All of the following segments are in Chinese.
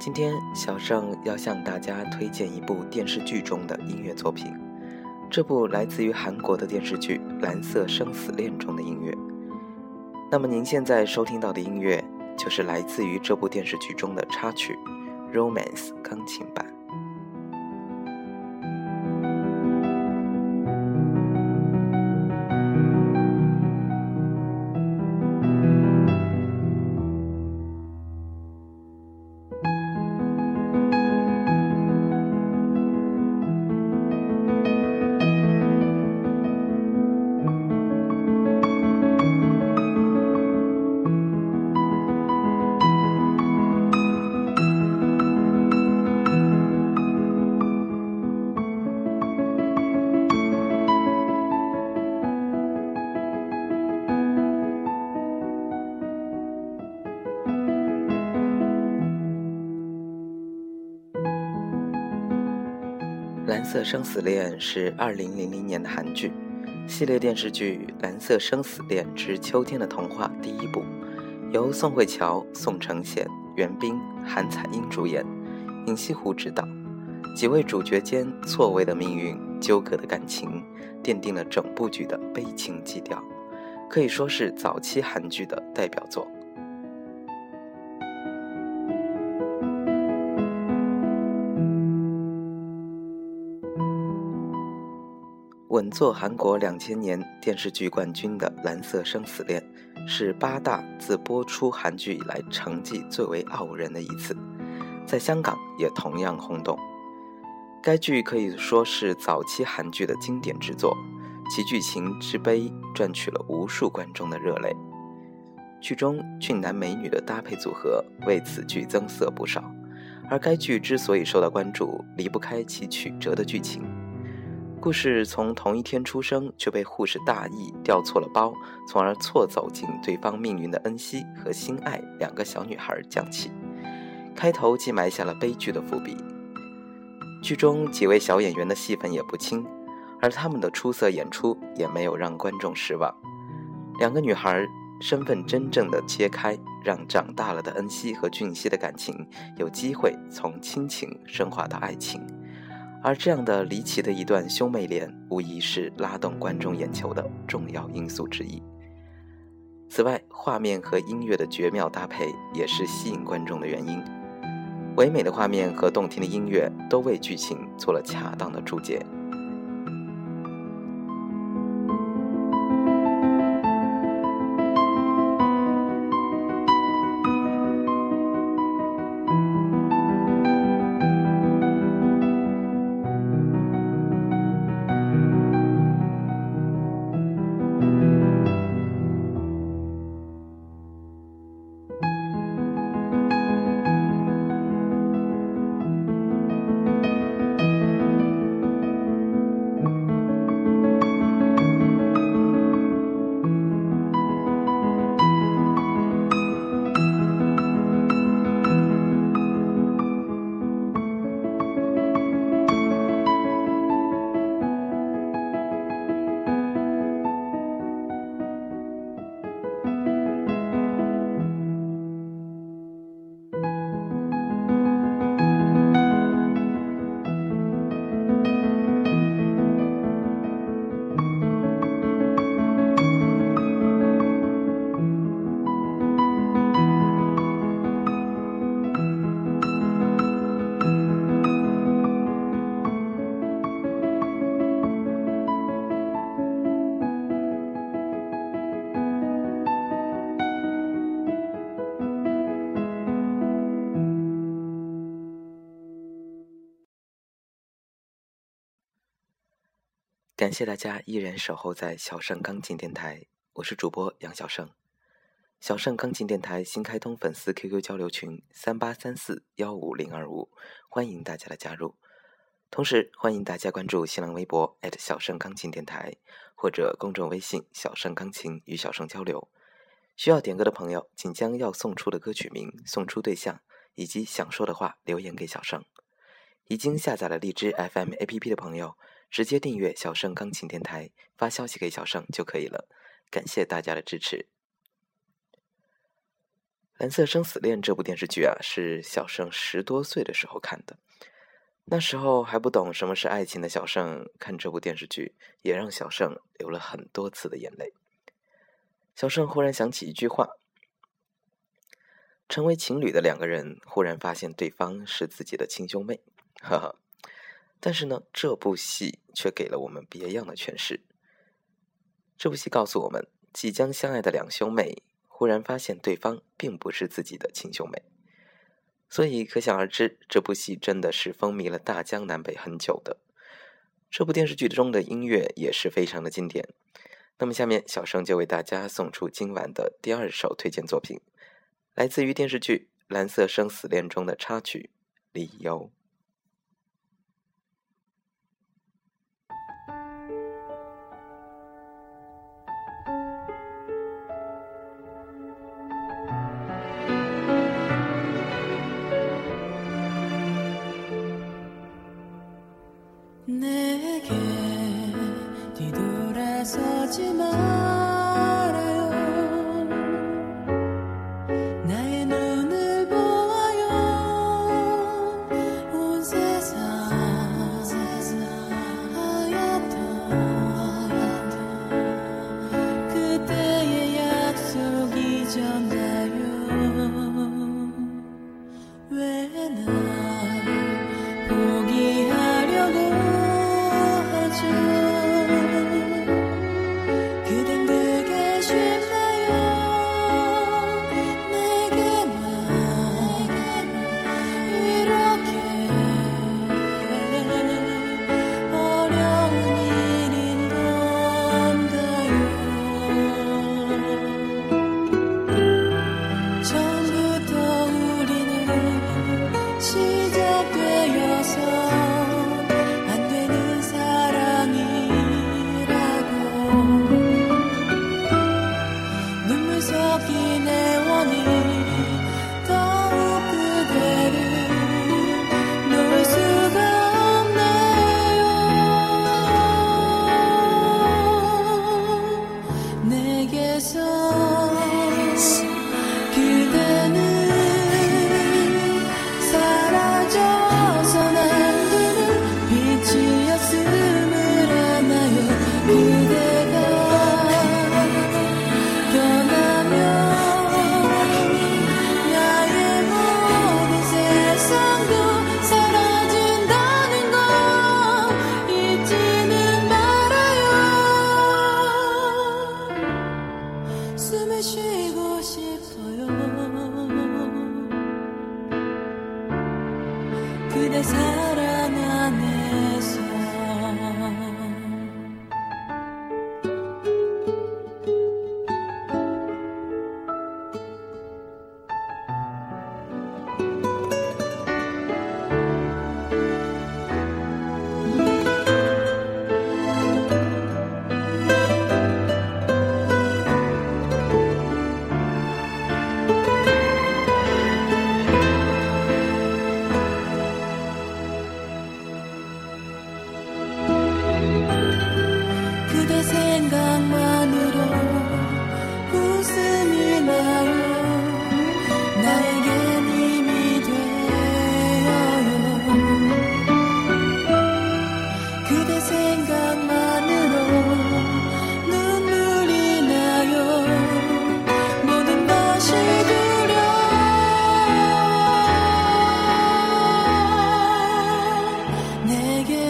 今天小盛要向大家推荐一部电视剧中的音乐作品，这部来自于韩国的电视剧《蓝色生死恋》中的音乐。那么您现在收听到的音乐，就是来自于这部电视剧中的插曲《Romance》钢琴版。《色生死恋》是二零零零年的韩剧，系列电视剧《蓝色生死恋之秋天的童话》第一部，由宋慧乔、宋承宪、袁冰、韩彩英主演，尹锡湖执导。几位主角间错位的命运、纠葛的感情，奠定了整部剧的悲情基调，可以说是早期韩剧的代表作。作韩国两千年电视剧冠军的《蓝色生死恋》，是八大自播出韩剧以来成绩最为傲人的一次，在香港也同样轰动。该剧可以说是早期韩剧的经典之作，其剧情之悲赚取了无数观众的热泪。剧中俊男美女的搭配组合为此剧增色不少，而该剧之所以受到关注，离不开其曲折的剧情。故事从同一天出生却被护士大意调错了包，从而错走进对方命运的恩熙和心爱两个小女孩讲起。开头即埋下了悲剧的伏笔。剧中几位小演员的戏份也不轻，而他们的出色演出也没有让观众失望。两个女孩身份真正的揭开，让长大了的恩熙和俊熙的感情有机会从亲情升华到爱情。而这样的离奇的一段兄妹恋，无疑是拉动观众眼球的重要因素之一。此外，画面和音乐的绝妙搭配也是吸引观众的原因。唯美的画面和动听的音乐都为剧情做了恰当的注解。感谢大家依然守候在小盛钢琴电台，我是主播杨小盛。小盛钢琴电台新开通粉丝 QQ 交流群三八三四幺五零二五，欢迎大家的加入。同时，欢迎大家关注新浪微博小盛钢琴电台或者公众微信小盛钢琴与小盛交流。需要点歌的朋友，请将要送出的歌曲名、送出对象以及想说的话留言给小盛。已经下载了荔枝 FM APP 的朋友，直接订阅小盛钢琴电台，发消息给小盛就可以了。感谢大家的支持。《蓝色生死恋》这部电视剧啊，是小盛十多岁的时候看的。那时候还不懂什么是爱情的小盛，看这部电视剧也让小盛流了很多次的眼泪。小盛忽然想起一句话：成为情侣的两个人，忽然发现对方是自己的亲兄妹。哈哈，但是呢，这部戏却给了我们别样的诠释。这部戏告诉我们，即将相爱的两兄妹忽然发现对方并不是自己的亲兄妹，所以可想而知，这部戏真的是风靡了大江南北很久的。这部电视剧中的音乐也是非常的经典。那么，下面小生就为大家送出今晚的第二首推荐作品，来自于电视剧《蓝色生死恋》中的插曲《理由》。to my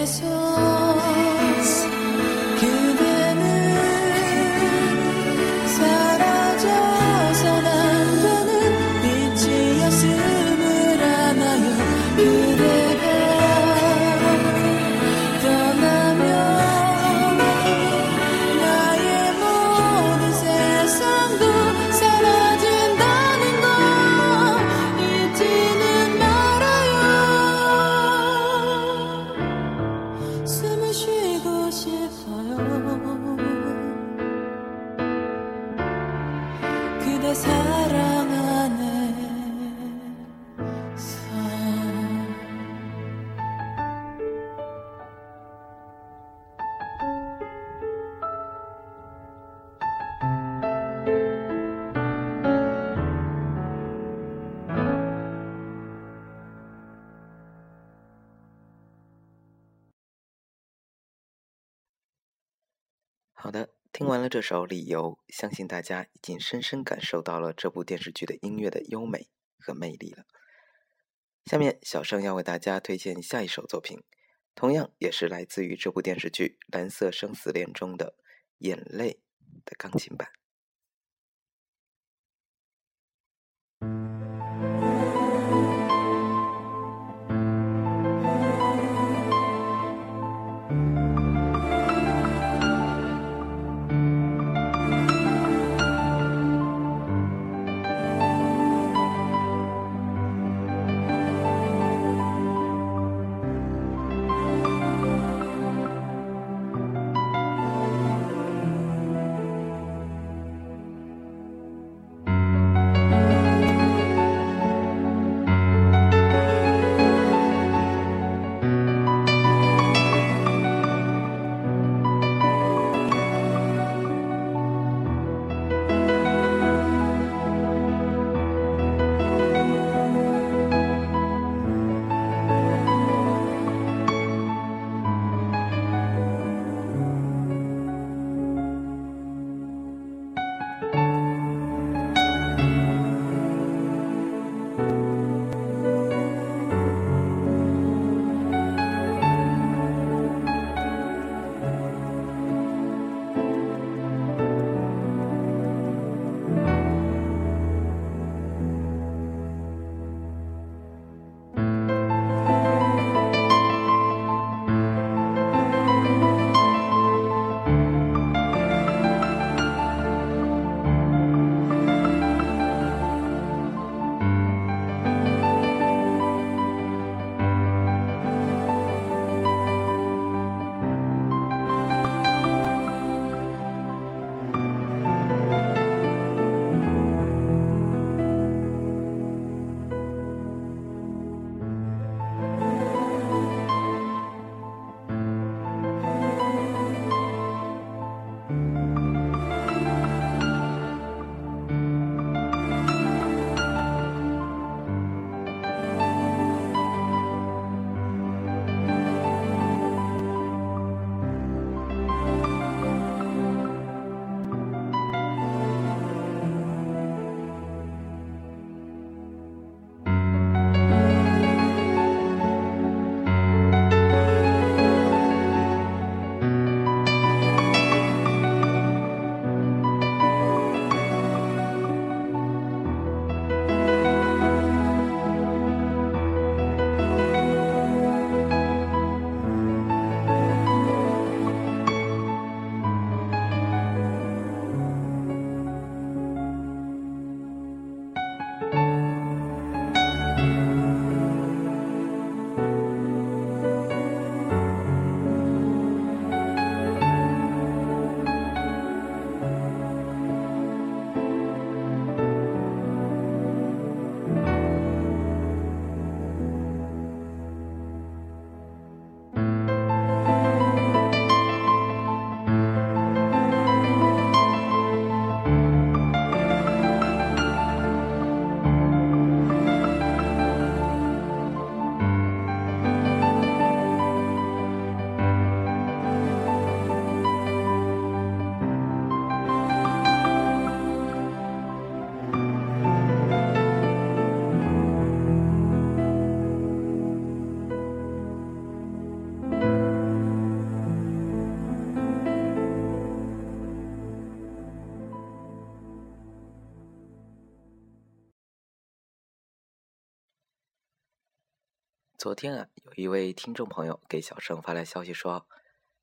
special 听完了这首《理由》，相信大家已经深深感受到了这部电视剧的音乐的优美和魅力了。下面，小盛要为大家推荐下一首作品，同样也是来自于这部电视剧《蓝色生死恋》中的《眼泪》的钢琴版。昨天啊，有一位听众朋友给小盛发来消息说：“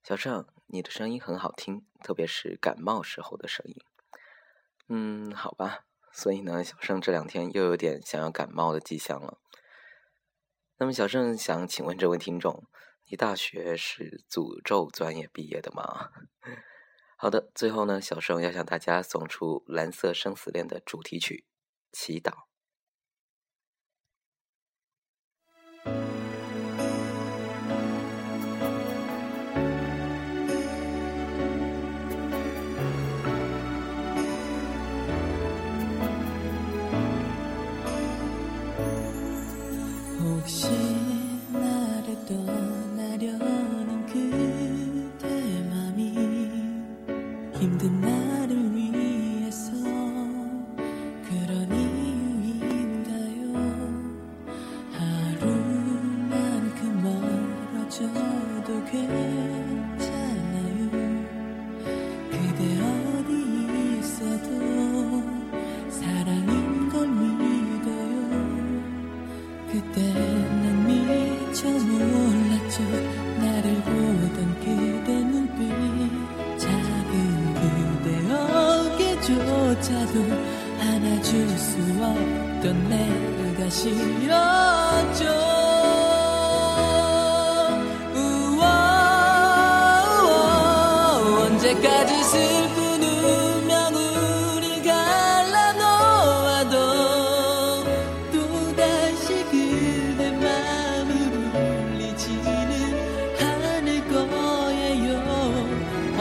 小盛，你的声音很好听，特别是感冒时候的声音。”嗯，好吧。所以呢，小盛这两天又有点想要感冒的迹象了。那么，小盛想请问这位听众，你大学是诅咒专业毕业的吗？好的，最后呢，小盛要向大家送出《蓝色生死恋》的主题曲《祈祷》。 다시 나를 떠나려는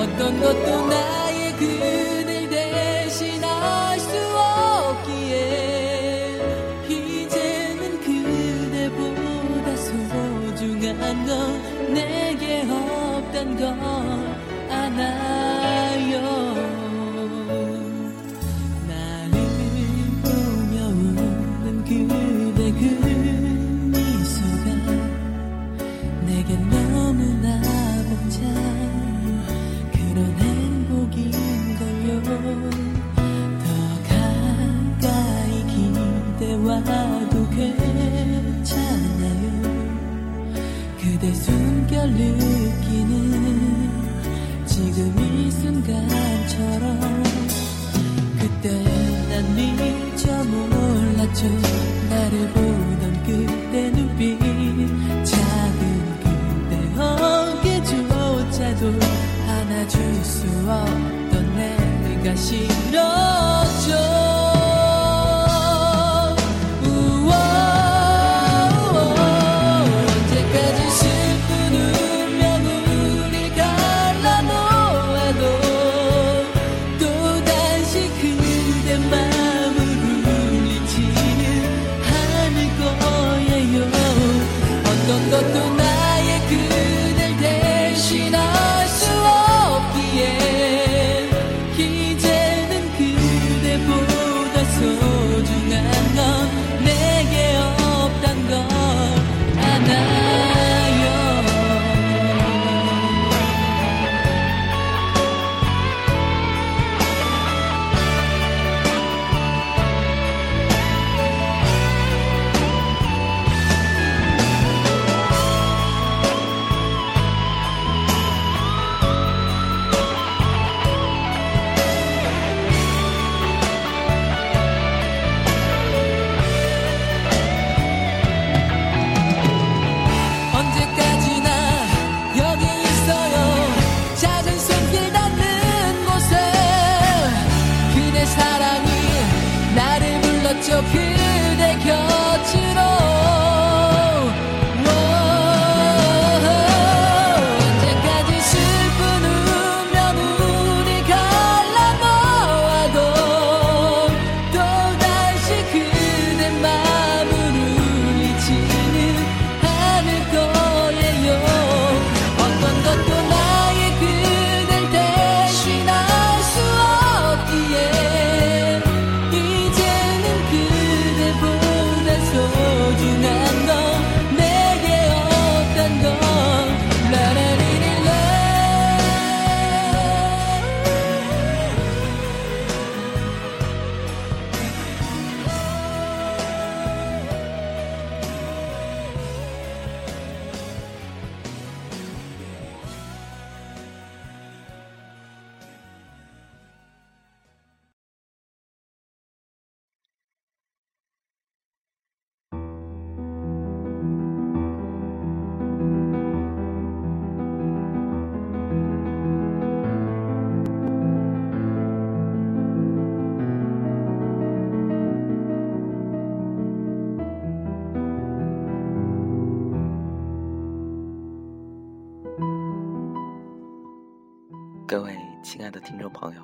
어떤 것도 나의 그댈 대신할 수 없기에 이제는 그대보다 소중한 건 내게 없단 걸 알아 그대 숨결 느끼는 지금 이 순간처럼 그때 난 미처 몰랐죠. 나를 보던 그때 눈빛 작은 그대 어깨조차도 안아줄 수 없던 내가 싫었죠 亲爱的听众朋友，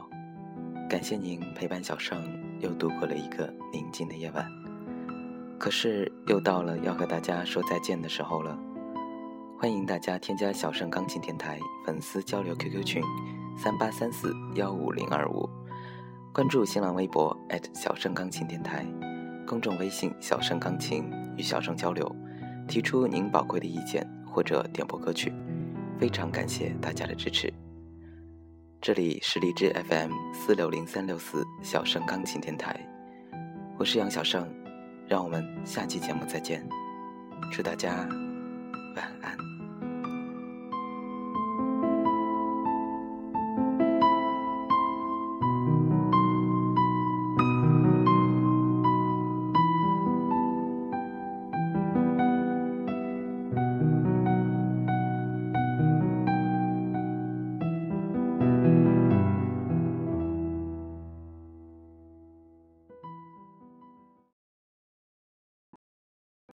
感谢您陪伴小盛又度过了一个宁静的夜晚。可是又到了要和大家说再见的时候了。欢迎大家添加小盛钢琴电台粉丝交流 QQ 群三八三四幺五零二五，关注新浪微博小盛钢琴电台，公众微信小盛钢琴与小盛交流，提出您宝贵的意见或者点播歌曲。非常感谢大家的支持。这里是荔枝 FM 四六零三六四小盛钢琴电台，我是杨小盛，让我们下期节目再见，祝大家晚安。